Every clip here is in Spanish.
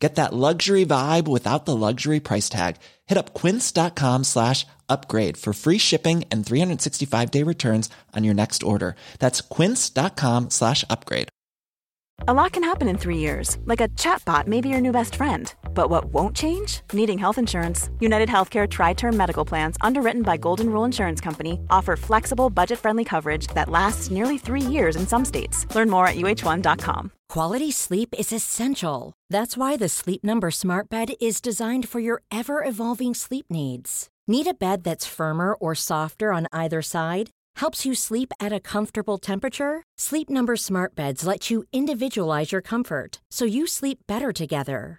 Get that luxury vibe without the luxury price tag. Hit up quince.com slash upgrade for free shipping and 365 day returns on your next order. That's quince.com slash upgrade. A lot can happen in three years, like a chatbot may be your new best friend. But what won't change? Needing health insurance. United Healthcare Tri Term Medical Plans, underwritten by Golden Rule Insurance Company, offer flexible, budget friendly coverage that lasts nearly three years in some states. Learn more at uh1.com. Quality sleep is essential. That's why the Sleep Number Smart Bed is designed for your ever evolving sleep needs. Need a bed that's firmer or softer on either side? Helps you sleep at a comfortable temperature? Sleep Number Smart Beds let you individualize your comfort so you sleep better together.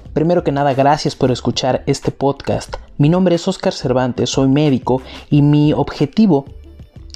Primero que nada, gracias por escuchar este podcast. Mi nombre es Oscar Cervantes, soy médico y mi objetivo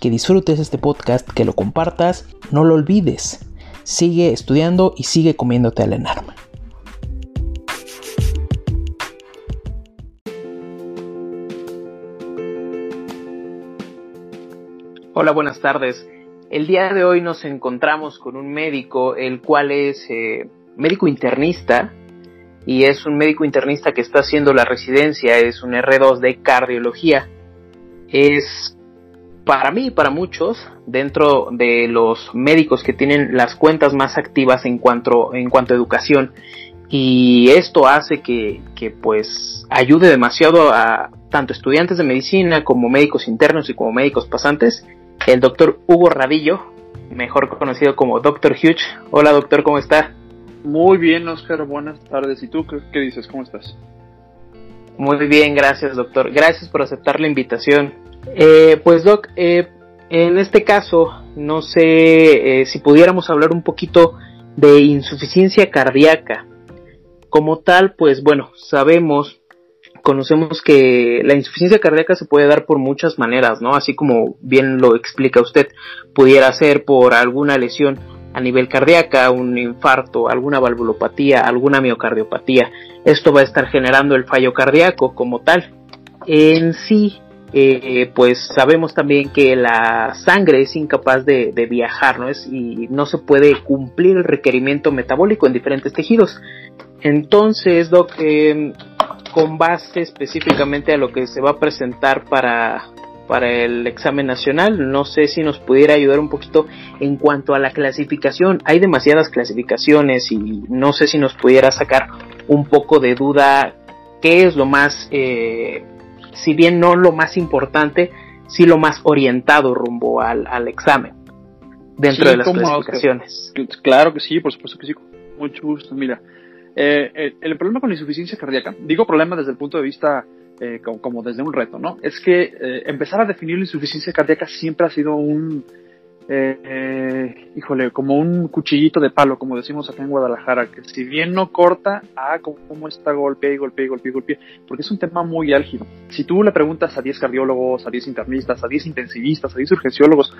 que disfrutes este podcast, que lo compartas, no lo olvides. Sigue estudiando y sigue comiéndote al enarma. Hola, buenas tardes. El día de hoy nos encontramos con un médico, el cual es eh, médico internista y es un médico internista que está haciendo la residencia, es un R2 de cardiología. Es para mí y para muchos, dentro de los médicos que tienen las cuentas más activas en cuanto, en cuanto a educación, y esto hace que, que pues ayude demasiado a tanto estudiantes de medicina como médicos internos y como médicos pasantes, el doctor Hugo Radillo, mejor conocido como Doctor Hugh. Hola doctor, ¿cómo está? Muy bien, Oscar, buenas tardes. ¿Y tú qué, dices? ¿Cómo estás? Muy bien, gracias doctor. Gracias por aceptar la invitación. Eh, pues Doc, eh, en este caso, no sé eh, si pudiéramos hablar un poquito de insuficiencia cardíaca. Como tal, pues bueno, sabemos, conocemos que la insuficiencia cardíaca se puede dar por muchas maneras, ¿no? Así como bien lo explica usted, pudiera ser por alguna lesión a nivel cardíaca, un infarto, alguna valvulopatía, alguna miocardiopatía. Esto va a estar generando el fallo cardíaco como tal. En sí, eh, pues sabemos también que la sangre es incapaz de, viajar, ¿no? Es, y no se puede cumplir el requerimiento metabólico en diferentes tejidos. Entonces, Doc, em, con base específicamente a lo que se va a presentar para, para el examen nacional, no sé si nos pudiera ayudar un poquito en cuanto a la clasificación. Hay demasiadas clasificaciones y no sé si nos pudiera sacar un poco de duda qué es lo más eh, si bien no lo más importante, sí lo más orientado rumbo al, examen dentro de las clasificaciones. claro que sí, por supuesto que sí, mucho gusto. Mira, eh, eh, el problema con la insuficiencia cardíaca, digo problema desde el punto de vista eh, como, desde un reto, ¿no? Es que empezar a definir la insuficiencia cardíaca siempre ha sido un, eh, híjole, como un cuchillito de palo, como decimos acá en Guadalajara, que si bien no corta, ah, como está golpea y golpea y golpea y golpea, porque es un tema muy álgido. Si tú le preguntas a 10 cardiólogos, a 10 internistas, a 10 intensivistas, a 10 urgenciólogos,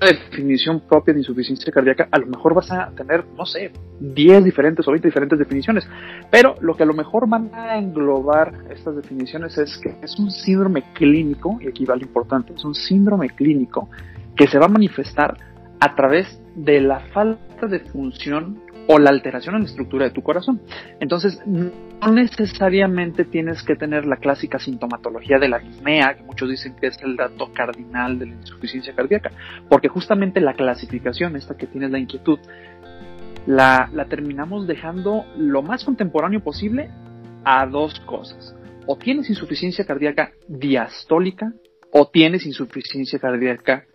una definición propia de insuficiencia cardíaca, a lo mejor vas a tener, no sé, 10 diferentes o 20 diferentes definiciones. Pero lo que a lo mejor van a englobar estas definiciones es que es un síndrome clínico, y aquí va lo importante, es un síndrome clínico que se va a manifestar a través de la falta de función o la alteración en la estructura de tu corazón. Entonces, no necesariamente tienes que tener la clásica sintomatología de la disnea, que muchos dicen que es el dato cardinal de la insuficiencia cardíaca, porque justamente la clasificación, esta que tienes la inquietud, la, la terminamos dejando lo más contemporáneo posible a dos cosas. O tienes insuficiencia cardíaca diastólica o tienes insuficiencia cardíaca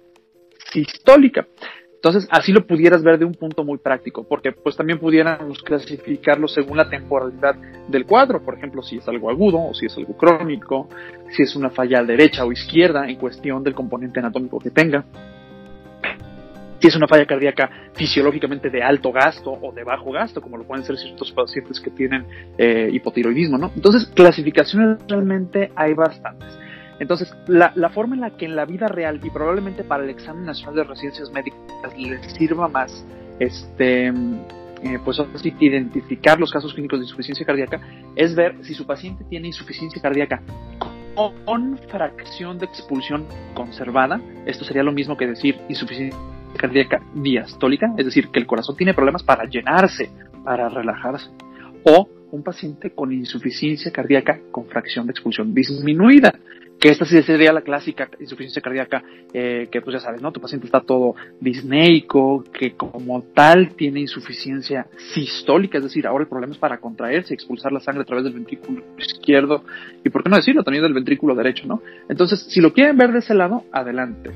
sistólica. Entonces, así lo pudieras ver de un punto muy práctico, porque pues también pudiéramos clasificarlo según la temporalidad del cuadro, por ejemplo, si es algo agudo o si es algo crónico, si es una falla derecha o izquierda en cuestión del componente anatómico que tenga, si es una falla cardíaca fisiológicamente de alto gasto o de bajo gasto, como lo pueden ser ciertos pacientes que tienen eh, hipotiroidismo, ¿no? Entonces, clasificaciones realmente hay bastantes. Entonces, la, forma en la que en la vida real y probablemente para el examen nacional de residencias médicas les sirva más, este, eh, pues así identificar los casos clínicos de insuficiencia cardíaca, es ver si su paciente tiene insuficiencia cardíaca con fracción de expulsión conservada. Esto sería lo mismo que decir insuficiencia cardíaca diastólica, es decir, que el corazón tiene problemas para llenarse, para relajarse. O un paciente con insuficiencia cardíaca con fracción de expulsión disminuida, que esta sí sería la clásica insuficiencia cardíaca, eh, que pues ya sabes, ¿no? Tu paciente está todo disneico, que como tal tiene insuficiencia sistólica, es decir, ahora el problema es para contraerse y expulsar la sangre a través del ventrículo izquierdo, y por qué no decirlo, también del ventrículo derecho, ¿no? Entonces, si lo quieren ver de ese lado, adelante.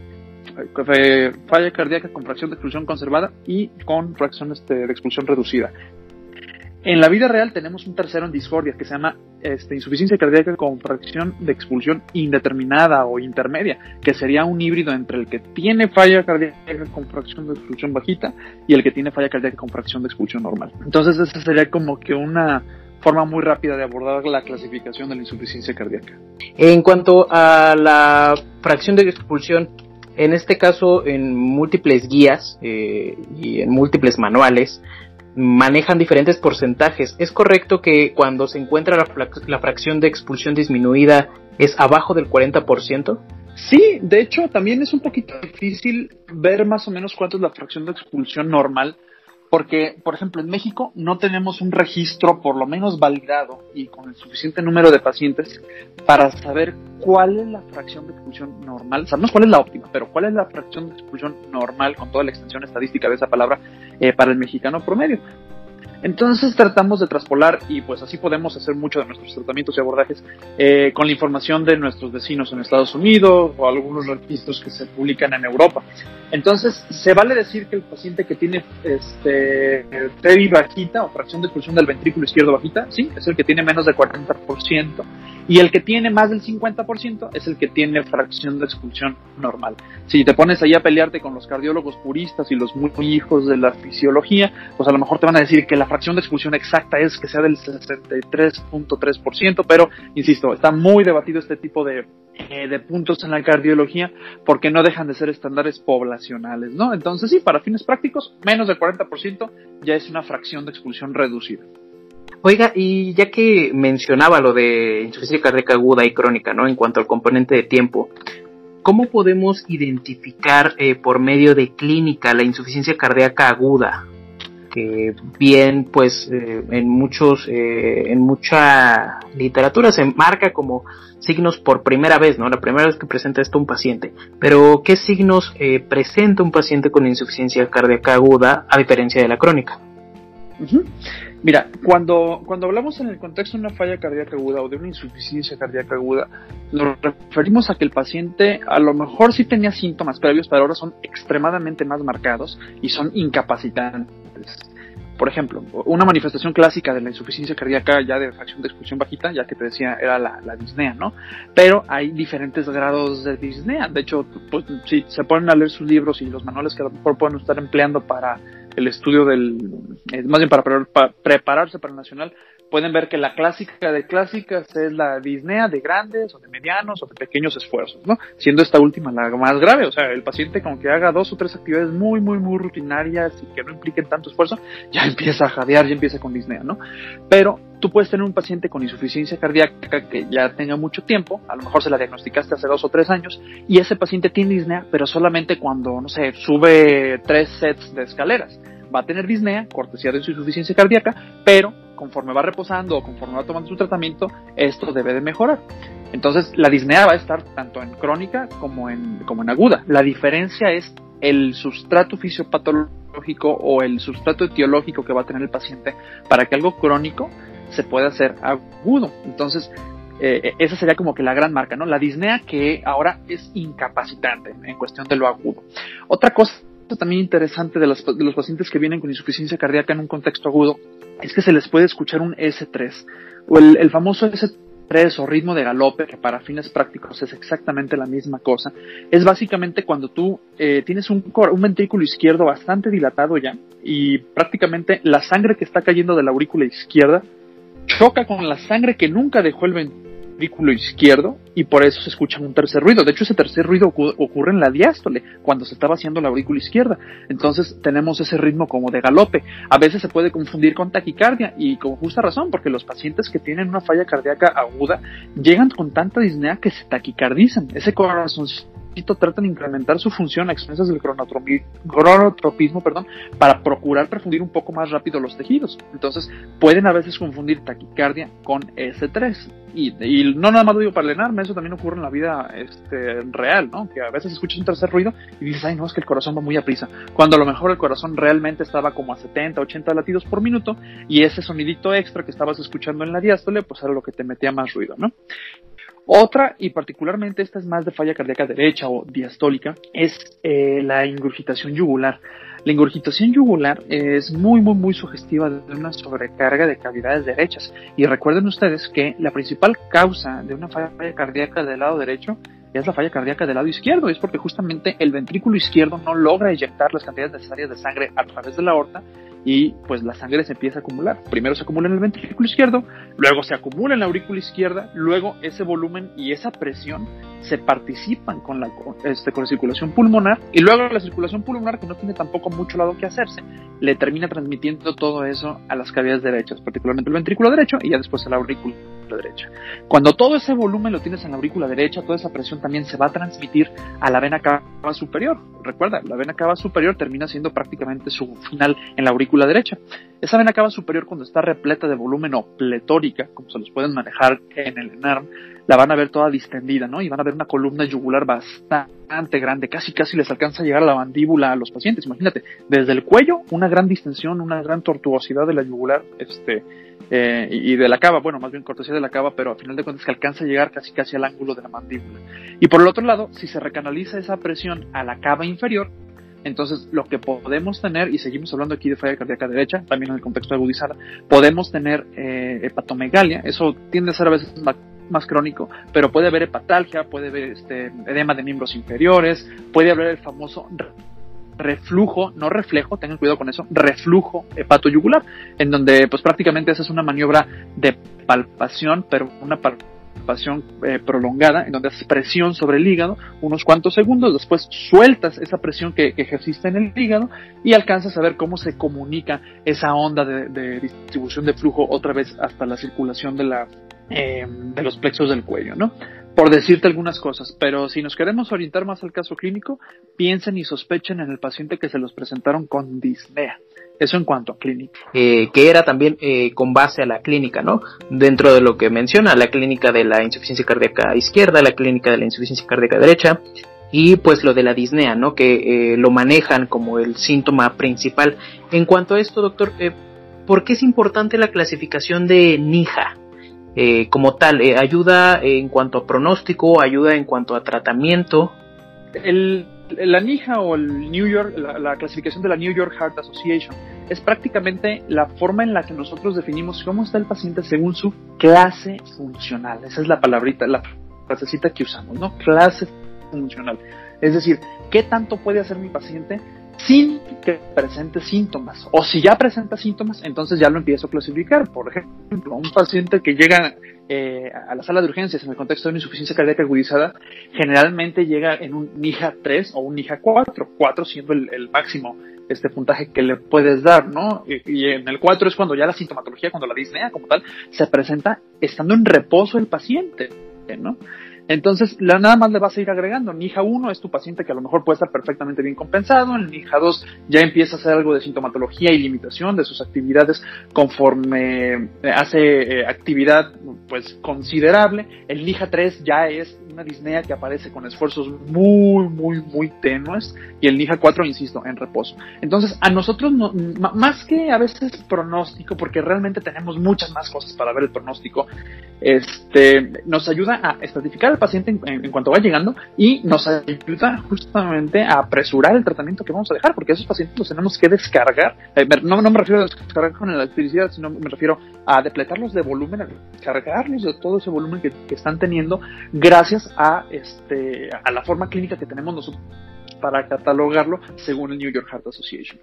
Falla cardíaca con fracción de expulsión conservada y con fracción este, de expulsión reducida. En la vida real tenemos un tercero en discordia que se llama este, insuficiencia cardíaca con fracción de expulsión indeterminada o intermedia, que sería un híbrido entre el que tiene falla cardíaca con fracción de expulsión bajita y el que tiene falla cardíaca con fracción de expulsión normal. Entonces esa sería como que una forma muy rápida de abordar la clasificación de la insuficiencia cardíaca. En cuanto a la fracción de expulsión, en este caso en múltiples guías eh, y en múltiples manuales, manejan diferentes porcentajes. ¿Es correcto que cuando se encuentra la, fracción de expulsión disminuida es abajo del 40%? Sí, de hecho también es un poquito difícil ver más o menos cuánto es la fracción de expulsión normal porque, por ejemplo, en México no tenemos un registro por lo menos validado y con el suficiente número de pacientes para saber cuál es la fracción de expulsión normal. Sabemos cuál es la óptima, pero cuál es la fracción de expulsión normal con toda la extensión estadística de esa palabra eh, para el mexicano promedio. Entonces tratamos de traspolar y pues así podemos hacer mucho de nuestros tratamientos y abordajes eh, con la información de nuestros vecinos en Estados Unidos o algunos registros que se publican en Europa. Entonces se vale decir que el paciente que tiene este bajita o fracción de expulsión del ventrículo izquierdo bajita, sí, es el que tiene menos de 40% y el que tiene más del 50% es el que tiene fracción de expulsión normal. Si te pones ahí a pelearte con los cardiólogos puristas y los muy hijos de la fisiología, pues a lo mejor te van a decir que la fracción de expulsión exacta es que sea del 63.3%, pero insisto, está muy debatido este tipo de, eh, de puntos en la cardiología porque no dejan de ser estándares poblacionales, ¿no? Entonces sí, para fines prácticos, menos del 40% ya es una fracción de expulsión reducida. Oiga, y ya que mencionaba lo de insuficiencia cardíaca aguda y crónica, ¿no? En cuanto al componente de tiempo, ¿cómo podemos identificar eh, por medio de clínica la insuficiencia cardíaca aguda? Que bien, pues eh, en muchos, eh, en mucha literatura se marca como signos por primera vez, ¿no? La primera vez que presenta esto un paciente. Pero, ¿qué signos presenta un paciente con insuficiencia cardíaca aguda a diferencia de la crónica? Mira, cuando, cuando hablamos en el contexto de una falla cardíaca aguda o de una insuficiencia cardíaca aguda, nos referimos a que el paciente a lo mejor sí tenía síntomas previos, pero ahora son extremadamente más marcados y son incapacitantes. Por ejemplo, una manifestación clásica de la insuficiencia cardíaca ya de fracción de expulsión bajita, ya que te decía, era la, la disnea, ¿no? Pero hay diferentes grados de disnea. De hecho, pues, si se ponen a leer sus libros y los manuales que a lo mejor pueden estar empleando para el estudio del, eh, más bien para, prepararse para el nacional, pueden ver que la clásica de clásicas es la disnea de grandes o de medianos o de pequeños esfuerzos, ¿no? Siendo esta última la más grave, o sea, el paciente con que haga dos o tres actividades muy, muy, muy rutinarias y que no impliquen tanto esfuerzo, ya empieza a jadear, ya empieza con disnea, ¿no? Pero tú puedes tener un paciente con insuficiencia cardíaca que ya tenga mucho tiempo, a lo mejor se la diagnosticaste hace dos o tres años, y ese paciente tiene disnea, pero solamente cuando, no sé, sube tres sets de escaleras va a tener disnea, cortesía de su insuficiencia cardíaca, pero conforme va reposando o conforme va tomando su tratamiento, esto debe de mejorar. Entonces, la disnea va a estar tanto en crónica como en, como en aguda. La diferencia es el sustrato fisiopatológico o el sustrato etiológico que va a tener el paciente para que algo crónico se pueda hacer agudo. Entonces, eh, esa sería como que la gran marca, ¿no? La disnea que ahora es incapacitante en cuestión de lo agudo. Otra cosa también interesante de los, de los pacientes que vienen con insuficiencia cardíaca en un contexto agudo es que se les puede escuchar un S3 o el, el famoso S3 o ritmo de galope, que para fines prácticos es exactamente la misma cosa, es básicamente cuando tú eh, tienes un, un ventrículo izquierdo bastante dilatado ya y prácticamente la sangre que está cayendo de la aurícula izquierda choca con la sangre que nunca dejó el ventrículo izquierdo y por eso se escucha un tercer ruido. De hecho, ese tercer ruido ocurre en la diástole, cuando se está vaciando la aurícula izquierda. Entonces tenemos ese ritmo como de galope. A veces se puede confundir con taquicardia y con justa razón, porque los pacientes que tienen una falla cardíaca aguda llegan con tanta disnea que se taquicardizan. Ese corazón tratan de incrementar su función a expensas del cronotropismo perdón, para procurar perfundir un poco más rápido los tejidos. Entonces, pueden a veces confundir taquicardia con S3. Y, no nada más lo digo para lenarme, eso también ocurre en la vida este, real, ¿no? Que a veces escuchas un tercer ruido y dices, ay, no, es que el corazón va muy a prisa. Cuando a lo mejor el corazón realmente estaba como a 70, 80 latidos por minuto y ese sonidito extra que estabas escuchando en la diástole, pues era lo que te metía más ruido, ¿no? Otra, y particularmente esta es más de falla cardíaca derecha o diastólica, es eh, la ingurgitación yugular. La ingurgitación yugular es muy, muy, muy sugestiva de una sobrecarga de cavidades derechas. Y recuerden ustedes que la principal causa de una falla cardíaca del lado derecho es la falla cardíaca del lado izquierdo. Es porque justamente el ventrículo izquierdo no logra eyectar las cantidades necesarias de sangre a través de la aorta y pues la sangre se empieza a acumular. Primero se acumula en el ventrículo izquierdo, luego se acumula en la aurícula izquierda, luego ese volumen y esa presión se participan con la, este, con la circulación pulmonar y luego la circulación pulmonar, que no tiene tampoco mucho lado que hacerse, le termina transmitiendo todo eso a las cavidades derechas, particularmente el ventrículo derecho y ya después a la aurícula derecha. Cuando todo ese volumen lo tienes en la aurícula derecha, toda esa presión también se va a transmitir a la vena cava superior. Recuerda, la vena cava superior termina siendo prácticamente su final en la aurícula derecha. Esa vena cava superior cuando está repleta de volumen o pletórica, como se los pueden manejar en el ENARM, la van a ver toda distendida, ¿no? Y van a ver una columna yugular bastante grande, casi casi les alcanza a llegar a la mandíbula a los pacientes. Imagínate, desde el cuello, una gran distensión, una gran tortuosidad de la yugular, este, eh, y de la cava, bueno, más bien cortesía de la cava, pero a final de cuentas que alcanza a llegar casi casi al ángulo de la mandíbula. Y por el otro lado, si se recanaliza esa presión a la cava inferior, entonces, lo que podemos tener, y seguimos hablando aquí de falla cardíaca derecha, también en el contexto agudizada, podemos tener eh, hepatomegalia, eso tiende a ser a veces más, crónico, pero puede haber hepatalgia, puede haber este, edema de miembros inferiores, puede haber el famoso reflujo, no reflejo, tengan cuidado con eso, reflujo hepatoyugular, en donde pues prácticamente esa es una maniobra de palpación, pero una palpación eh, prolongada, en donde haces presión sobre el hígado unos cuantos segundos, después sueltas esa presión que, ejerciste en el hígado y alcanzas a ver cómo se comunica esa onda de, distribución de flujo otra vez hasta la circulación de, la, eh, de los plexos del cuello, ¿no? Por decirte algunas cosas, pero si nos queremos orientar más al caso clínico, piensen y sospechen en el paciente que se los presentaron con disnea. Eso en cuanto a clínica. Eh, que era también eh, con base a la clínica, ¿no? Dentro de lo que menciona, la clínica de la insuficiencia cardíaca izquierda, la clínica de la insuficiencia cardíaca derecha, y pues lo de la disnea, ¿no? Que eh, lo manejan como el síntoma principal. En cuanto a esto, doctor, ¿por qué es importante la clasificación de NIJA? como tal, ayuda en cuanto a pronóstico, ayuda en cuanto a tratamiento. El, la NIHA o el New York, la, clasificación de la New York Heart Association es prácticamente la forma en la que nosotros definimos cómo está el paciente según su clase funcional. Esa es la palabrita, la frasecita que usamos, ¿no? Clase funcional. Es decir, ¿qué tanto puede hacer mi paciente sin que presente síntomas? O si ya presenta síntomas, entonces ya lo empiezo a clasificar. Por ejemplo, un paciente que llega eh, a la sala de urgencias en el contexto de una insuficiencia cardíaca agudizada, generalmente llega en un NIHA 3 o un NIHA 4, 4 siendo el, máximo este puntaje que le puedes dar, ¿no? Y, en el 4 es cuando ya la sintomatología, cuando la disnea como tal, se presenta estando en reposo el paciente, ¿no? Entonces, la, nada más le vas a ir agregando. NIJA 1 es tu paciente que a lo mejor puede estar perfectamente bien compensado. En NIJA 2 ya empieza a hacer algo de sintomatología y limitación de sus actividades conforme eh, hace eh, actividad pues considerable. El NIJA 3 ya es una disnea que aparece con esfuerzos muy, muy, muy tenues. Y el NIJA 4, insisto, en reposo. Entonces, a nosotros, no, más que a veces pronóstico, porque realmente tenemos muchas más cosas para ver el pronóstico, este, nos ayuda a estratificar al paciente en, cuanto va llegando y nos ayuda justamente a apresurar el tratamiento que vamos a dejar, porque esos pacientes los tenemos que descargar. Eh, no, me refiero a descargar con electricidad, sino me refiero a depletarlos de volumen, a cargarlos de todo ese volumen que, que están teniendo gracias a, este, a la forma clínica que tenemos nosotros para catalogarlo según el New York Heart Association.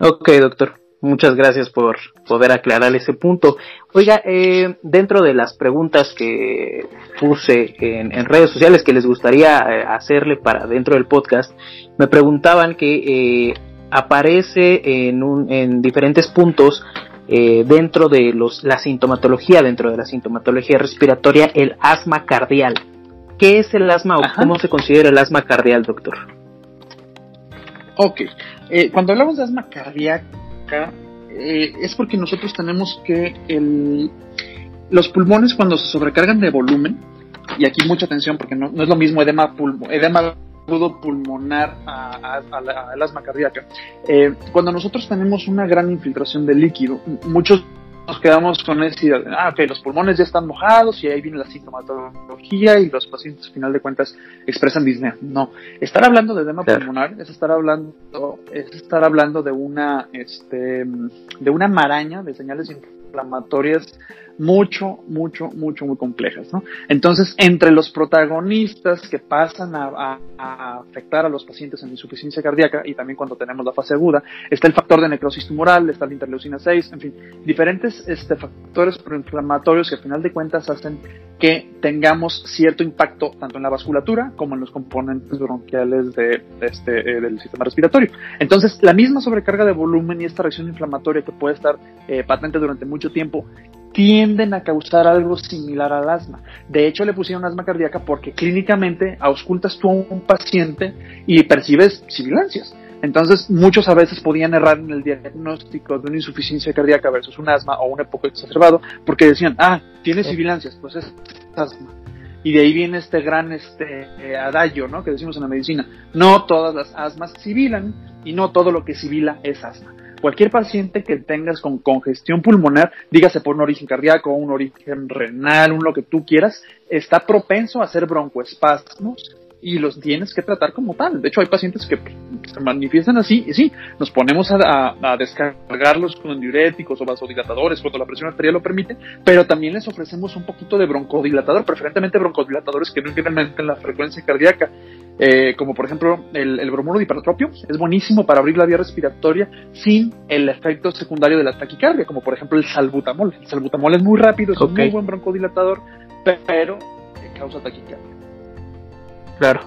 Ok, doctor. Muchas gracias por poder aclarar ese punto. Oiga, eh, dentro de las preguntas que puse en, redes sociales que les gustaría eh, hacerle para dentro del podcast, me preguntaban que eh, aparece en, un, en diferentes puntos dentro de los, la sintomatología, dentro de la sintomatología respiratoria, el asma cardial. ¿Qué es el asma o cómo se considera el asma cardial, doctor? Ok, cuando hablamos de asma cardíaca, eh, es porque nosotros tenemos que el, los pulmones cuando se sobrecargan de volumen, y aquí mucha atención porque no, es lo mismo edema, edema pulmonar al asma cardíaca. Eh, cuando nosotros tenemos una gran infiltración de líquido, muchos nos quedamos con esa idea de, ah, ok, los pulmones ya están mojados y ahí viene la sintomatología y los pacientes, al final de cuentas, expresan disnea. No, estar hablando de edema pulmonar es estar hablando, es estar hablando de una, este, de una maraña de señales inflamatorias mucho, mucho, mucho, muy complejas, ¿no? Entonces, entre los protagonistas que pasan a, afectar a los pacientes en insuficiencia cardíaca y también cuando tenemos la fase aguda, está el factor de necrosis tumoral, está la interleucina 6, en fin, diferentes este, factores proinflamatorios que al final de cuentas hacen que tengamos cierto impacto tanto en la vasculatura como en los componentes bronquiales este, eh, del sistema respiratorio. Entonces, la misma sobrecarga de volumen y esta reacción inflamatoria que puede estar eh, patente durante mucho tiempo tienden a causar algo similar al asma. De hecho, le pusieron asma cardíaca porque clínicamente auscultas tú a un paciente y percibes sibilancias. Entonces, muchos a veces podían errar en el diagnóstico de una insuficiencia cardíaca versus un asma o un poco exacerbado porque decían, ah, tiene sibilancias, pues es asma. Y de ahí viene este gran este, eh, adagio, ¿no? Que decimos en la medicina. No todas las asmas sibilan y no todo lo que sibila es asma cualquier paciente que tengas con congestión pulmonar, dígase por un origen cardíaco, un origen renal, un lo que tú quieras, está propenso a hacer broncoespasmos y los tienes que tratar como tal. De hecho, hay pacientes que se manifiestan así y sí, nos ponemos a, descargarlos con diuréticos o vasodilatadores cuando la presión arterial lo permite, pero también les ofrecemos un poquito de broncodilatador, preferentemente broncodilatadores que no incrementen la frecuencia cardíaca. Eh, como por ejemplo el, el bromuro de hipertropio, es buenísimo para abrir la vía respiratoria sin el efecto secundario de la taquicardia, como por ejemplo el salbutamol. El salbutamol es muy rápido, es un muy buen broncodilatador, pero causa taquicardia. Claro.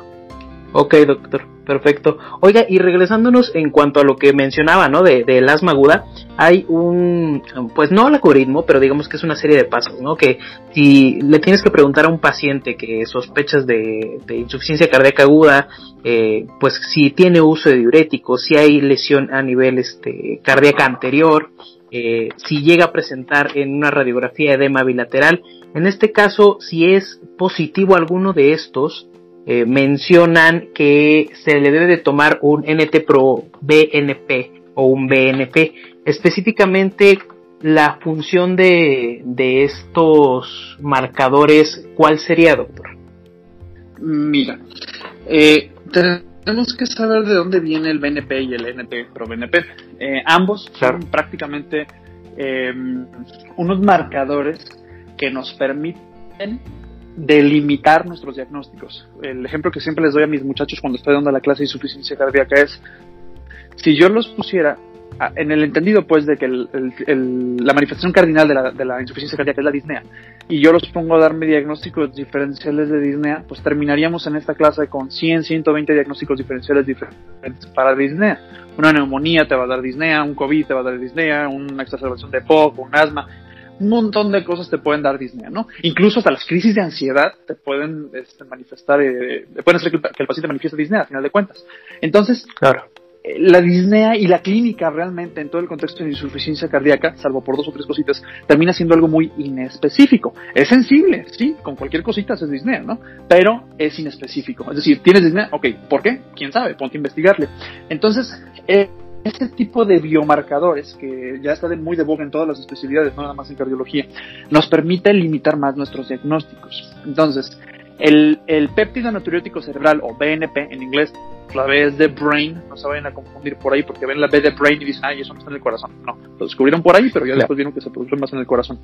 Ok, doctor. Perfecto. Oiga, y regresándonos en cuanto a lo que mencionaba, ¿no? De, del asma aguda, hay un, pues no algoritmo, pero digamos que es una serie de pasos, ¿no? Que si le tienes que preguntar a un paciente que sospechas de, insuficiencia cardíaca aguda, eh, pues si tiene uso de diuréticos, si hay lesión a nivel este, cardíaca anterior, eh, si llega a presentar en una radiografía edema bilateral, en este caso, si es positivo alguno de estos, eh, mencionan que se le debe de tomar un NT Pro BNP o un BNP. Específicamente la función de, de estos marcadores, ¿cuál sería, doctor? Mira, eh, tenemos que saber de dónde viene el BNP y el NT Pro BNP. Eh, ambos son prácticamente unos marcadores que nos permiten delimitar nuestros diagnósticos. El ejemplo que siempre les doy a mis muchachos cuando estoy dando la clase de insuficiencia cardíaca es, si yo los pusiera en el entendido pues de que la manifestación cardinal de la, de la, insuficiencia cardíaca es la disnea y yo los pongo a darme diagnósticos diferenciales de disnea, pues terminaríamos en esta clase con 100, 120 diagnósticos diferenciales diferentes para disnea. Una neumonía te va a dar disnea, un COVID te va a dar disnea, una exacerbación de POC, un asma, un montón de cosas te pueden dar disnea, ¿no? Incluso hasta las crisis de ansiedad te pueden este, manifestar, eh, pueden hacer que el, paciente manifieste disnea, a final de cuentas. Entonces, claro. Eh, la disnea y la clínica realmente en todo el contexto de insuficiencia cardíaca, salvo por dos o tres cositas, termina siendo algo muy inespecífico. Es sensible, sí, con cualquier cosita es disnea, ¿no? Pero es inespecífico. Es decir, ¿tienes disnea? Ok, ¿por qué? ¿Quién sabe? Ponte a investigarle. Entonces, eh, este tipo de biomarcadores, que ya está de muy de boga en todas las especialidades, no nada más en cardiología, nos permite limitar más nuestros diagnósticos. Entonces, el, el péptido natriótico cerebral, o BNP en inglés, la B es de brain, no se vayan a confundir por ahí porque ven la B de brain y dicen, ay, eso no está en el corazón. No, lo descubrieron por ahí, pero ya después vieron que se produce más en el corazón.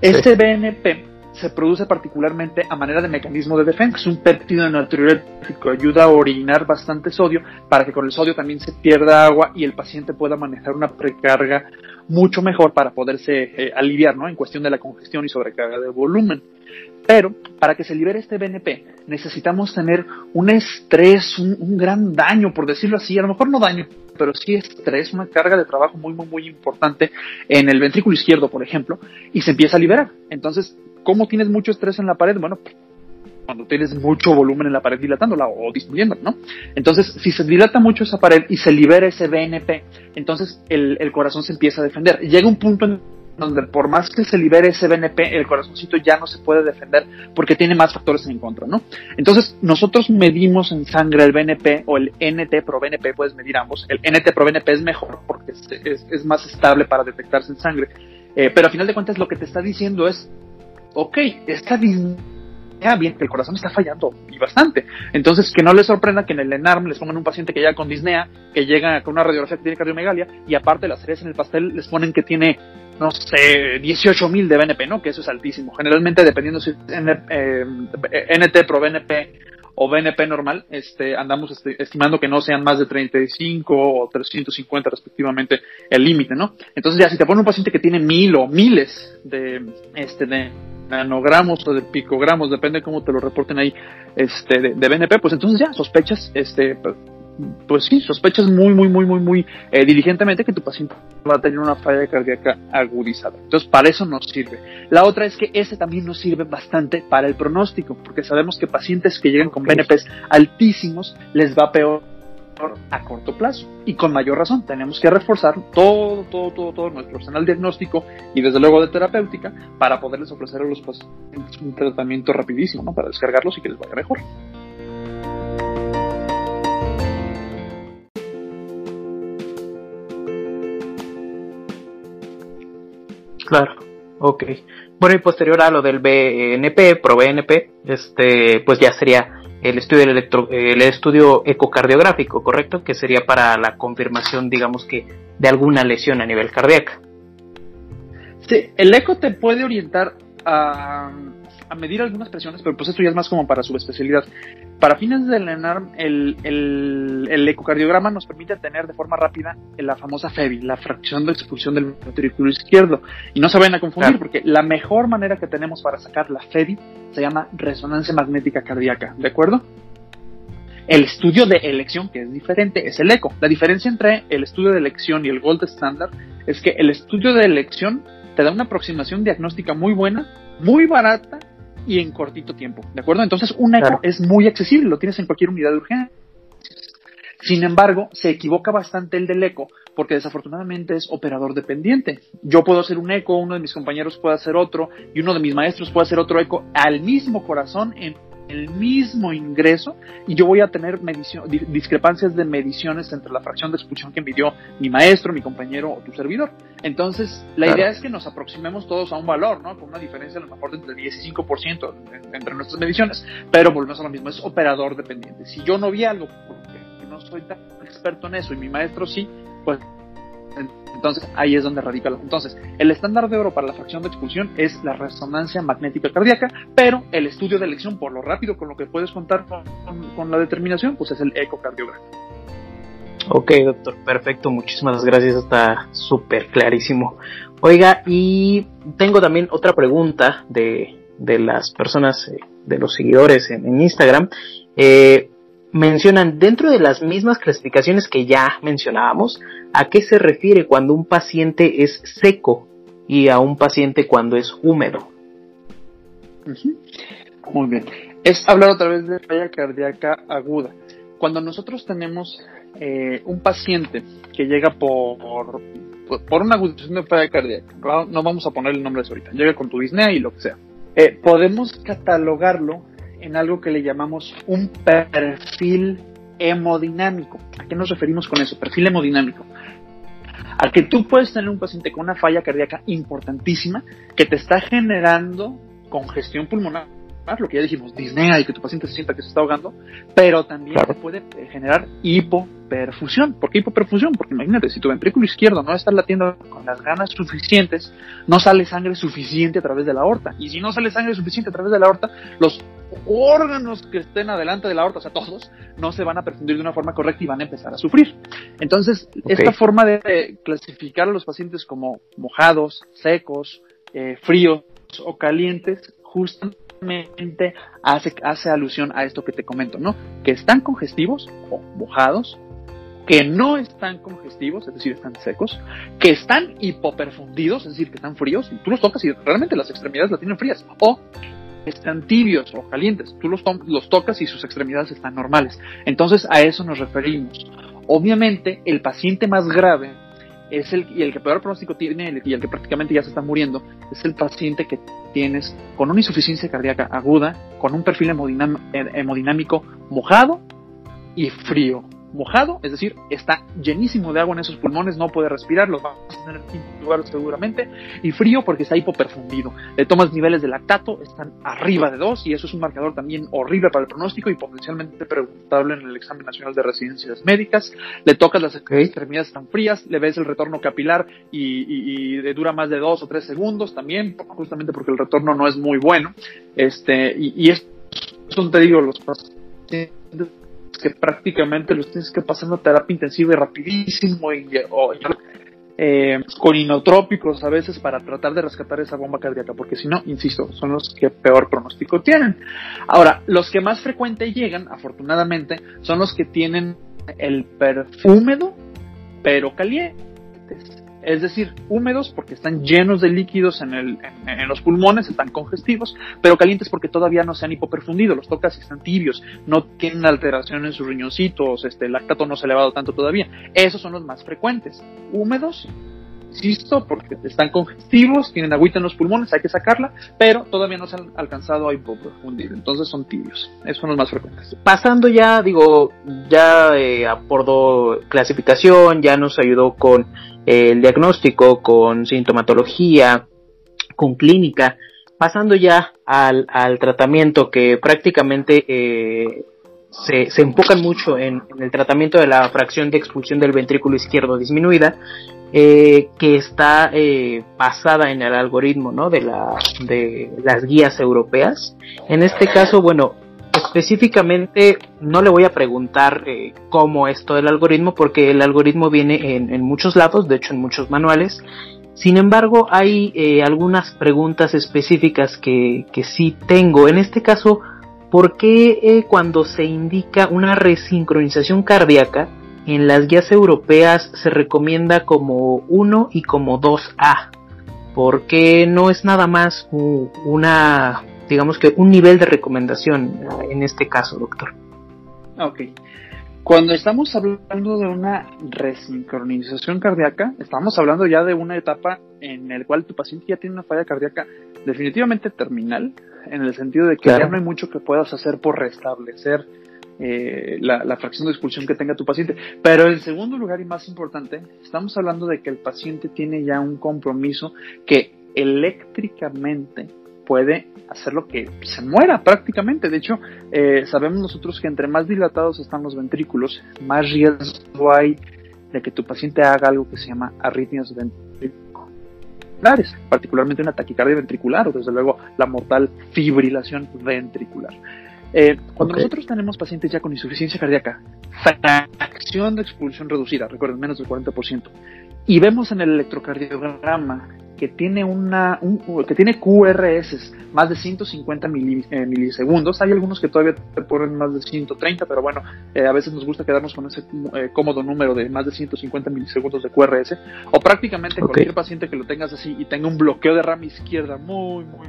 Este BNP se produce particularmente a manera de mecanismo de defensa. Es un péptido natriurético, ayuda a orinar bastante sodio para que con el sodio también se pierda agua y el paciente pueda manejar una precarga mucho mejor para poderse eh, aliviar, ¿no? En cuestión de la congestión y sobrecarga de volumen. Pero para que se libere este BNP necesitamos tener un estrés, un, un, gran daño, por decirlo así, a lo mejor no daño, pero sí estrés, una carga de trabajo muy, muy, muy importante en el ventrículo izquierdo, por ejemplo, y se empieza a liberar. Entonces, ¿Cómo tienes mucho estrés en la pared? Bueno, cuando tienes mucho volumen en la pared dilatándola o disminuyéndola, ¿no? Entonces, si se dilata mucho esa pared y se libera ese BNP, entonces el, corazón se empieza a defender. Llega un punto en donde por más que se libere ese BNP, el corazoncito ya no se puede defender porque tiene más factores en contra, ¿no? Entonces, nosotros medimos en sangre el BNP o el NT pro BNP, puedes medir ambos. El NT pro BNP es mejor porque es, más estable para detectarse en sangre. Eh, pero a final de cuentas lo que te está diciendo es ok, está bien, el corazón está fallando y bastante. Entonces, que no les sorprenda que en el ENARM les pongan un paciente que llega con disnea, que llega con una radiografía que tiene cardiomegalia, y aparte las series en el pastel les ponen que tiene, no sé, 18.000 de BNP, ¿no? Que eso es altísimo. Generalmente, dependiendo si es eh, NT pro BNP o BNP normal, este, andamos este, estimando que no sean más de 35 o 350 respectivamente el límite, ¿no? Entonces ya si te pone un paciente que tiene mil o miles de, este, de nanogramos o de picogramos, depende de cómo te lo reporten ahí, este, de, BNP, pues entonces ya sospechas, este, pues sí, sospechas muy, muy, muy, muy, muy eh, diligentemente que tu paciente va a tener una falla cardíaca agudizada. Entonces, para eso nos sirve. La otra es que ese también nos sirve bastante para el pronóstico, porque sabemos que pacientes que llegan con BNPs altísimos les va peor a corto plazo. Y con mayor razón, tenemos que reforzar todo, todo, todo, todo nuestro arsenal diagnóstico y desde luego de terapéutica para poderles ofrecer a los pacientes un tratamiento rapidísimo, ¿no? Para descargarlos y que les vaya mejor. Claro, ok. Bueno, y posterior a lo del BNP, pro BNP, este, pues ya sería el estudio, electro, el estudio ecocardiográfico, ¿correcto? Que sería para la confirmación, digamos que, de alguna lesión a nivel cardíaco. Sí, el eco te puede orientar a, a medir algunas presiones, pero pues esto ya es más como para su especialidad. Para fines del ENARM, el, el, ecocardiograma nos permite tener de forma rápida la famosa FEBI, la fracción de expulsión del ventrículo izquierdo. Y no se vayan a confundir, porque la mejor manera que tenemos para sacar la FEBI se llama resonancia magnética cardíaca, ¿de acuerdo? El estudio de elección, que es diferente, es el eco. La diferencia entre el estudio de elección y el gold standard es que el estudio de elección te da una aproximación diagnóstica muy buena, muy barata y en cortito tiempo, ¿de acuerdo? Entonces un eco es muy accesible, lo tienes en cualquier unidad de urgencia. Sin embargo, se equivoca bastante el del eco porque desafortunadamente es operador dependiente. Yo puedo hacer un eco, uno de mis compañeros puede hacer otro y uno de mis maestros puede hacer otro eco al mismo corazón en el mismo ingreso y yo voy a tener discrepancias de mediciones entre la fracción de expulsión que midió mi maestro, mi compañero o tu servidor. Entonces, la idea es que nos aproximemos todos a un valor, ¿no? Con una diferencia a lo mejor de entre 10 y 5% entre nuestras mediciones, pero volvemos a lo mismo, es operador dependiente. Si yo no vi algo, porque no soy tan experto en eso y mi maestro sí, pues entonces ahí es donde radica. Entonces, el estándar de oro para la fracción de expulsión es la resonancia magnética cardíaca, pero el estudio de elección, por lo rápido con lo que puedes contar con, la determinación, pues es el ecocardiograma. Ok, doctor, perfecto, muchísimas gracias, está súper clarísimo. Oiga, y tengo también otra pregunta de, de las personas, eh, de los seguidores en, en Instagram. Eh, mencionan dentro de las mismas clasificaciones que ya mencionábamos, a qué se refiere cuando un paciente es seco y a un paciente cuando es húmedo. Muy bien. Es hablar otra vez de falla cardíaca aguda. Cuando nosotros tenemos eh, un paciente que llega por, por, una agudización de falla cardíaca, no vamos a poner el nombre de eso ahorita, llega con tu disnea y lo que sea, eh, podemos catalogarlo en algo que le llamamos un perfil hemodinámico. ¿A qué nos referimos con eso? Perfil hemodinámico. A que tú puedes tener un paciente con una falla cardíaca importantísima que te está generando congestión pulmonar lo que ya dijimos, disnea y que tu paciente se sienta que se está ahogando, pero también puede eh, generar hipoperfusión. ¿Por qué hipoperfusión? Porque imagínate, si tu ventrículo izquierdo no está latiendo con las ganas suficientes, no sale sangre suficiente a través de la aorta. Y si no sale sangre suficiente a través de la aorta, los órganos que estén adelante de la aorta, o sea, todos, no se van a perfundir de una forma correcta y van a empezar a sufrir. Entonces, esta forma de clasificar a los pacientes como mojados, secos, eh, fríos o calientes, justamente hace, hace alusión a esto que te comento, ¿no? Que están congestivos o mojados, que no están congestivos, es decir, están secos, que están hipoperfundidos, es decir, que están fríos, y tú los tocas y realmente las extremidades las tienen frías, o están tibios o calientes, tú los, los tocas y sus extremidades están normales. Entonces a eso nos referimos. Obviamente, el paciente más grave es el, y el que peor pronóstico tiene y el que prácticamente ya se está muriendo, es el paciente que tienes con una insuficiencia cardíaca aguda, con un perfil hemodinámico mojado y frío mojado, es decir, está llenísimo de agua en esos pulmones, no puede respirar, los vamos a tener en lugar seguramente, y frío porque está hipoperfundido. Le tomas niveles de lactato, están arriba de 2 y eso es un marcador también horrible para el pronóstico y potencialmente preguntable en el examen nacional de residencias médicas. Le tocas las extremidades tan frías, le ves el retorno capilar y, dura más de 2 o 3 segundos también, justamente porque el retorno no es muy bueno. Este, y, y es, son, te digo, los pacientes que prácticamente los tienes que pasar una terapia intensiva y rapidísimo y, eh, con inotrópicos a veces para tratar de rescatar esa bomba cardíaca, porque si no, insisto, son los que peor pronóstico tienen. Ahora, los que más frecuente llegan, afortunadamente, son los que tienen el húmedo, pero calientes es decir, húmedos porque están llenos de líquidos en, el, en, los pulmones, están congestivos, pero calientes porque todavía no se han hipoperfundido, los tocas y están tibios, no tienen alteración en sus riñoncitos, este, el lactato no se ha elevado tanto todavía. Esos son los más frecuentes. Húmedos, insisto, porque están congestivos, tienen agüita en los pulmones, hay que sacarla, pero todavía no se han alcanzado a hipoperfundir, entonces son tibios. Esos son los más frecuentes. Pasando ya, digo, ya eh, abordó clasificación, ya nos ayudó con el diagnóstico, con sintomatología, con clínica, pasando ya al, al tratamiento que prácticamente eh, se, se, enfocan mucho en, el tratamiento de la fracción de expulsión del ventrículo izquierdo disminuida, eh, que está eh, basada en el algoritmo ¿no? de, la, de las guías europeas. En este caso, bueno, específicamente no le voy a preguntar eh, cómo es todo el algoritmo porque el algoritmo viene en, muchos lados, de hecho en muchos manuales. Sin embargo, hay algunas preguntas específicas que, sí tengo. En este caso, ¿por qué cuando se indica una resincronización cardíaca en las guías europeas se recomienda como 1 y como 2A? ¿Por qué no es nada más una digamos que un nivel de recomendación en este caso, doctor. Ok. Cuando estamos hablando de una resincronización cardíaca, estamos hablando ya de una etapa en la cual tu paciente ya tiene una falla cardíaca definitivamente terminal, en el sentido de que ya no hay mucho que puedas hacer por restablecer eh, la, fracción de expulsión que tenga tu paciente. Pero en segundo lugar y más importante, estamos hablando de que el paciente tiene ya un compromiso que eléctricamente puede hacer lo que se muera prácticamente. De hecho, eh, sabemos nosotros que entre más dilatados están los ventrículos, más riesgo hay de que tu paciente haga algo que se llama arritmias ventriculares, particularmente una taquicardia ventricular o desde luego la mortal fibrilación ventricular. Eh, cuando nosotros tenemos pacientes ya con insuficiencia cardíaca, fracción de expulsión reducida, recuerden, menos del 40%, y vemos en el electrocardiograma que tiene una que tiene QRS más de 150 eh, milisegundos, hay algunos que todavía te ponen más de 130, pero bueno, eh, a veces nos gusta quedarnos con ese cómodo número de más de 150 milisegundos de QRS, o prácticamente cualquier paciente que lo tengas así y tenga un bloqueo de rama izquierda muy, muy,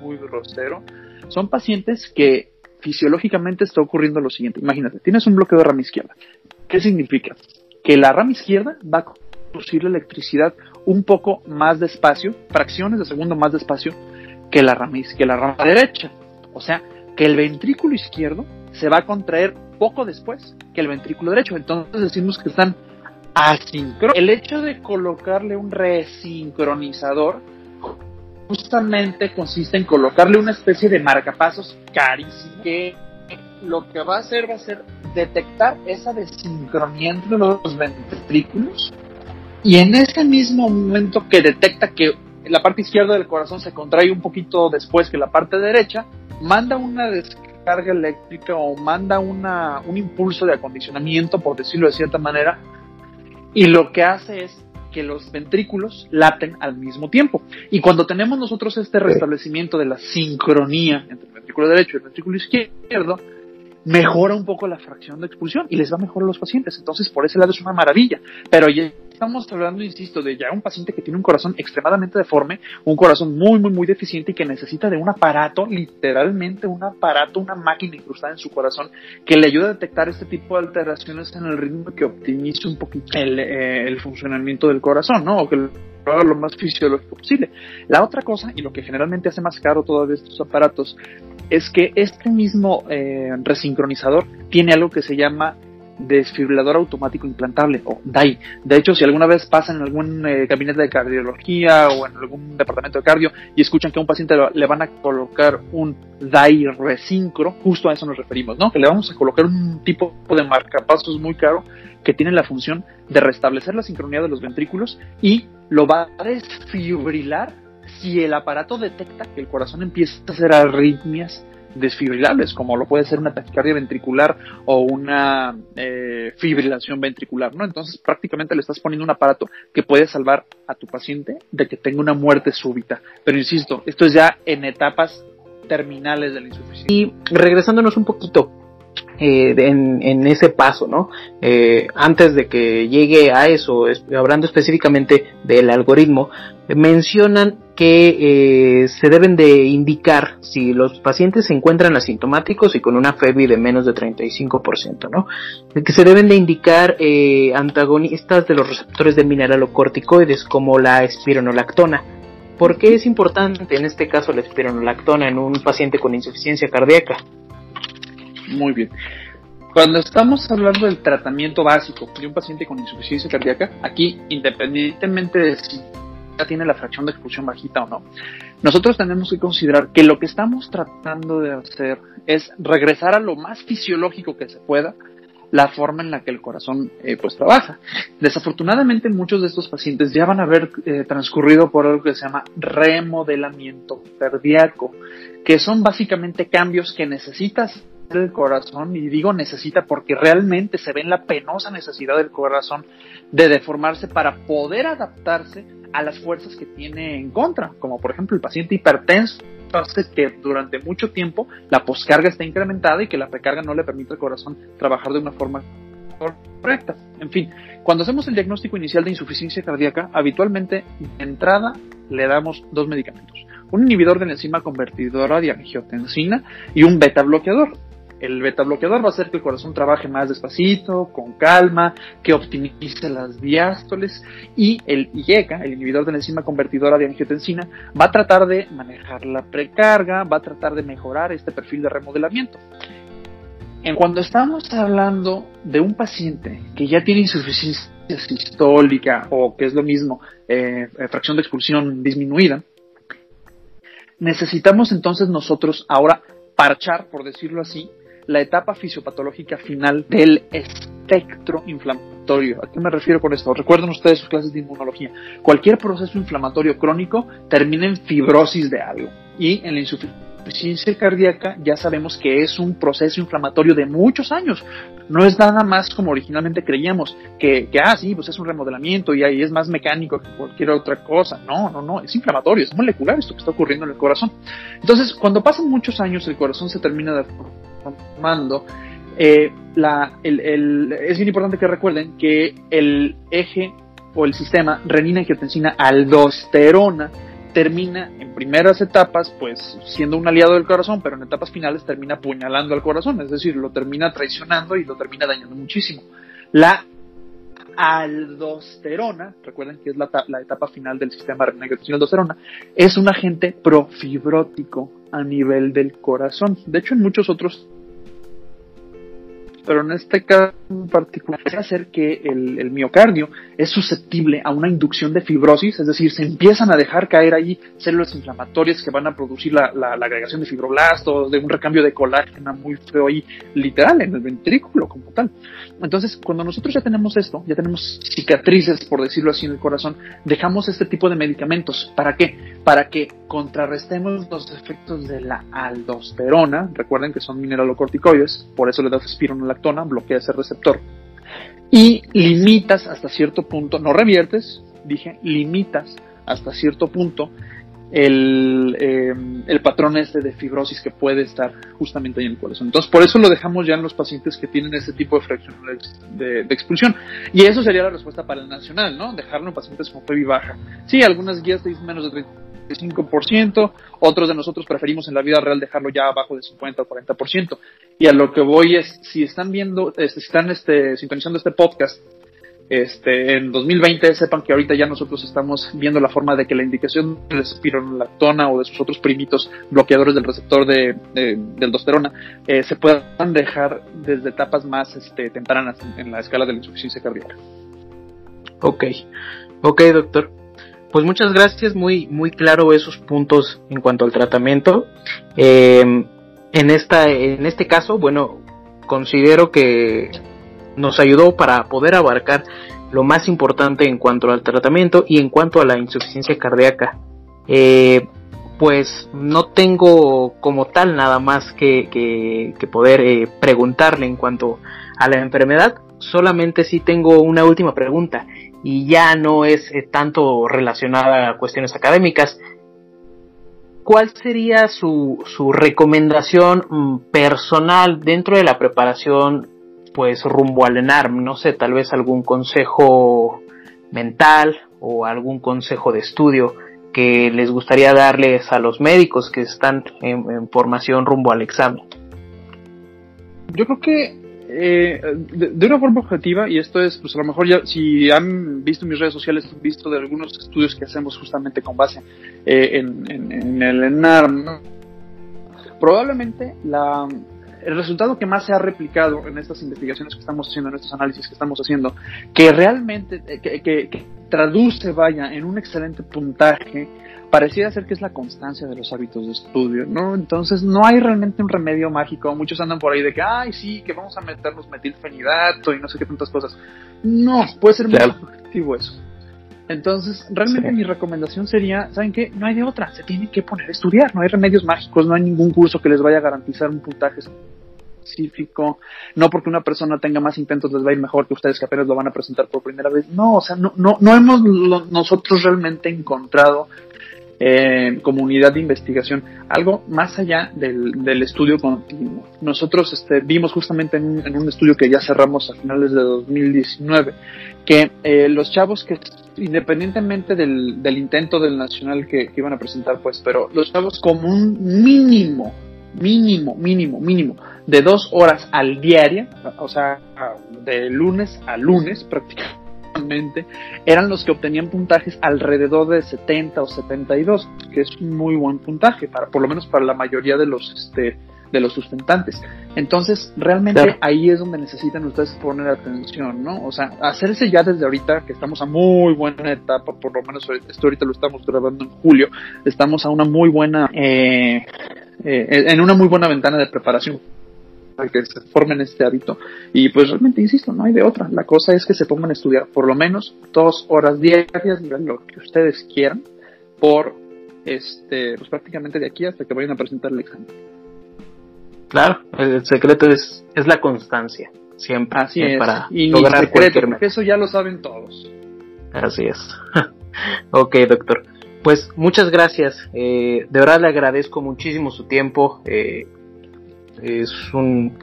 muy grosero, son pacientes que fisiológicamente está ocurriendo lo siguiente. Imagínate, tienes un bloqueo de rama izquierda. ¿Qué significa? Que la rama izquierda va a conducir la electricidad un poco más despacio, fracciones de segundo más despacio que la rama, que la rama derecha. O sea, que el ventrículo izquierdo se va a contraer poco después que el ventrículo derecho. Entonces decimos que están asíncronos. El hecho de colocarle un resincronizador justamente consiste en colocarle una especie de marcapasos carísimo. Que lo que va a hacer va a ser detectar esa desincronía entre los ventrículos y en ese mismo momento que detecta que la parte izquierda del corazón se contrae un poquito después que la parte derecha, manda una descarga eléctrica o manda una, un impulso de acondicionamiento, por decirlo de cierta manera, y lo que hace es que los ventrículos laten al mismo tiempo. Y cuando tenemos nosotros este restablecimiento de la sincronía entre el ventrículo derecho y el ventrículo izquierdo, mejora un poco la fracción de expulsión y les va mejor a los pacientes. Entonces, por ese lado es una maravilla. Pero ya estamos hablando, insisto, de ya un paciente que tiene un corazón extremadamente deforme, un corazón muy, muy, muy deficiente y que necesita de un aparato, literalmente un aparato, una máquina incrustada en su corazón que le ayude a detectar este tipo de alteraciones en el ritmo que optimice un poquito el, eh, el funcionamiento del corazón, ¿no? O que lo haga lo más fisiológico posible. La otra cosa, y lo que generalmente hace más caro todos estos aparatos, es que este mismo eh, resincronizador tiene algo que se llama desfibrilador automático implantable o DAI. De hecho, si alguna vez pasan en algún eh, gabinete de cardiología o en algún departamento de cardio y escuchan que a un paciente le van a colocar un DAI resincro, justo a eso nos referimos, ¿no? Que le vamos a colocar un tipo de marcapasos muy caro que tiene la función de restablecer la sincronía de los ventrículos y lo va a desfibrilar si el aparato detecta que el corazón empieza a hacer arritmias desfibrilables, como lo puede ser una taquicardia ventricular o una eh, fibrilación ventricular, ¿no? Entonces prácticamente le estás poniendo un aparato que puede salvar a tu paciente de que tenga una muerte súbita. Pero insisto, esto es ya en etapas terminales de la insuficiencia. Y regresándonos un poquito eh, en, ese paso, ¿no? Eh, antes de que llegue a eso, hablando específicamente del algoritmo, mencionan que eh, se deben de indicar si los pacientes se encuentran asintomáticos y con una FEBI de menos de 35%, ¿no? Que se deben de indicar antagonistas de los receptores de mineralocorticoides como la espironolactona. ¿Por qué es importante en este caso la espironolactona en un paciente con insuficiencia cardíaca? Muy bien. Cuando estamos hablando del tratamiento básico de un paciente con insuficiencia cardíaca, aquí, independientemente de si ya tiene la fracción de expulsión bajita o no, nosotros tenemos que considerar que lo que estamos tratando de hacer es regresar a lo más fisiológico que se pueda la forma en la que el corazón eh, pues trabaja. Desafortunadamente muchos de estos pacientes ya van a haber eh, transcurrido por algo que se llama remodelamiento cardíaco, que son básicamente cambios que necesitas el corazón, y digo necesita porque realmente se ve en la penosa necesidad del corazón de deformarse para poder adaptarse a las fuerzas que tiene en contra, como por ejemplo el paciente hipertenso hace que durante mucho tiempo la poscarga está incrementada y que la precarga no le permite al corazón trabajar de una forma correcta. En fin, cuando hacemos el diagnóstico inicial de insuficiencia cardíaca, habitualmente de entrada le damos dos medicamentos. Un inhibidor de la enzima convertidora de angiotensina y un beta bloqueador. El beta bloqueador va a hacer que el corazón trabaje más despacito, con calma, que optimice las diástoles y el IECA, el inhibidor de la enzima convertidora de angiotensina, va a tratar de manejar la precarga, va a tratar de mejorar este perfil de remodelamiento. En cuando estamos hablando de un paciente que ya tiene insuficiencia sistólica o que es lo mismo, eh, eh, fracción de expulsión disminuida, necesitamos entonces nosotros ahora parchar, por decirlo así, la etapa fisiopatológica final del espectro inflamatorio. ¿A qué me refiero con esto? Recuerden ustedes sus clases de inmunología. Cualquier proceso inflamatorio crónico termina en fibrosis de algo. Y en la insuficiencia cardíaca ya sabemos que es un proceso inflamatorio de muchos años, no es nada más como originalmente creíamos, que, que ah, sí, pues es un remodelamiento y ahí es más mecánico que cualquier otra cosa. No, no, no, es inflamatorio, es molecular esto que está ocurriendo en el corazón. Entonces, cuando pasan muchos años, el corazón se termina deformando. Eh, es bien importante que recuerden que el eje o el sistema renina angiotensina aldosterona termina en primeras etapas pues siendo un aliado del corazón, pero en etapas finales termina apuñalando al corazón, es decir, lo termina traicionando y lo termina dañando muchísimo. La aldosterona, recuerden que es la, etapa final del sistema renina aldosterona, es un agente profibrótico a nivel del corazón. De hecho, en muchos otros pero en este caso en particular es hacer que el, miocardio es susceptible a una inducción de fibrosis, es decir, se empiezan a dejar caer ahí células inflamatorias que van a producir la, agregación de fibroblastos, de un recambio de colágeno muy feo ahí, literal, en el ventrículo como tal. Entonces, cuando nosotros ya tenemos esto, ya tenemos cicatrices, por decirlo así, en el corazón, dejamos este tipo de medicamentos. ¿Para qué? Para que contrarrestemos los efectos de la aldosterona, recuerden que son mineralocorticoides, por eso le das espironolactona, bloquea ese receptor, y limitas hasta cierto punto, no reviertes, dije, limitas hasta cierto punto el, eh, el patrón este de fibrosis que puede estar justamente ahí en el corazón. Entonces, por eso lo dejamos ya en los pacientes que tienen ese tipo de fracción de, expulsión. Y eso sería la respuesta para el nacional, ¿no? Dejarlo en pacientes con FEBI baja. Sí, algunas guías te dicen menos de 35%, otros de nosotros preferimos en la vida real dejarlo ya abajo de 50 o 40%. Y a lo que voy es, si están viendo, este, si están este, sintonizando este podcast, este, en 2020 sepan que ahorita ya nosotros estamos viendo la forma de que la indicación de espironolactona o de sus otros primitos bloqueadores del receptor de, de, aldosterona eh, se puedan dejar desde etapas más este, tempranas en, la escala de la insuficiencia cardíaca. Ok, ok doctor. Pues muchas gracias, muy, muy claro esos puntos en cuanto al tratamiento. Em, en, esta, en este caso, bueno, considero que nos ayudó para poder abarcar lo más importante en cuanto al tratamiento y en cuanto a la insuficiencia cardíaca. Eh, pues no tengo como tal nada más que, que, poder eh, preguntarle en cuanto a la enfermedad. Solamente sí tengo una última pregunta y ya no es eh, tanto relacionada a cuestiones académicas. ¿Cuál sería su, su recomendación mm, personal dentro de la preparación pues rumbo al ENARM? No sé, tal vez algún consejo mental o algún consejo de estudio que les gustaría darles a los médicos que están en formación rumbo al examen. Yo creo que eh, de, una forma objetiva, y esto es, pues a lo mejor ya, si han visto mis redes sociales, han visto de algunos estudios que hacemos justamente con base eh, en, el ENARM, probablemente la, el resultado que más se ha replicado en estas investigaciones que estamos haciendo, en estos análisis que estamos haciendo, que realmente, eh, que, que traduce, vaya, en un excelente puntaje, pareciera ser que es la constancia de los hábitos de estudio, ¿no? Entonces no hay realmente un remedio mágico. Muchos andan por ahí de que, ay, sí, que vamos a meternos metilfenidato y no sé qué tantas cosas. No, puede ser muy efectivo eso. Entonces, realmente mi recomendación sería, ¿saben qué? No hay de otra, se tienen que poner a estudiar, no hay remedios mágicos, no hay ningún curso que les vaya a garantizar un puntaje específico, no porque una persona tenga más intentos les va a ir mejor que ustedes que apenas lo van a presentar por primera vez, no, o sea, no, no, no hemos nosotros realmente encontrado eh, comunidad de investigación, algo más allá del, del estudio continuo. Nosotros este, vimos justamente en un, en un, estudio que ya cerramos a finales de 2019 que eh, los chavos que, independientemente del, del intento del nacional que, que, iban a presentar, pues, pero los chavos como un mínimo, mínimo, mínimo, mínimo de dos horas al diario, o sea, de lunes a lunes prácticamente eran los que obtenían puntajes alrededor de 70 o 72, que es un muy buen puntaje, para, por lo menos para la mayoría de los, este, de los sustentantes. Entonces, realmente ahí es donde necesitan ustedes poner atención, ¿no? O sea, hacerse ya desde ahorita, que estamos a muy buena etapa, por lo menos esto ahorita lo estamos grabando en julio, estamos a una muy buena, eh, eh, en una muy buena ventana de preparación para que se formen este hábito. Y pues realmente, insisto, no hay de otra. La cosa es que se pongan a estudiar por lo menos dos horas diarias, lo que ustedes quieran, por este, pues prácticamente de aquí hasta que vayan a presentar el examen. Claro, el secreto es, es la constancia. siempre Así eh, es. para y lograr secreto, cualquier porque eso ya lo saben todos. Así es. ok, doctor. Pues muchas gracias. Eh, de verdad le agradezco muchísimo su tiempo. Eh, es un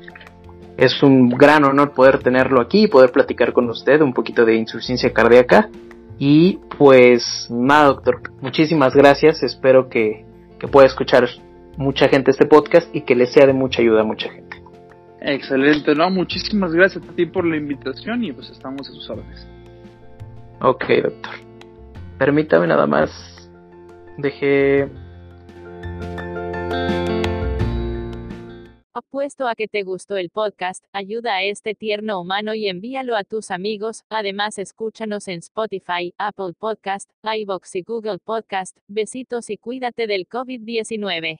es un gran honor poder tenerlo aquí y poder platicar con usted un poquito de insuficiencia cardíaca. Y pues nada, doctor. Muchísimas gracias. Espero que, que pueda escuchar mucha gente este podcast y que le sea de mucha ayuda a mucha gente. Excelente, ¿no? Muchísimas gracias a ti por la invitación y pues estamos a sus órdenes. Ok, doctor. Permítame nada más. Dejé. Apuesto a que te gustó el podcast, ayuda a este tierno humano y envíalo a tus amigos. Además, escúchanos en Spotify, Apple Podcast, iBox y Google Podcast. Besitos y cuídate del COVID-19.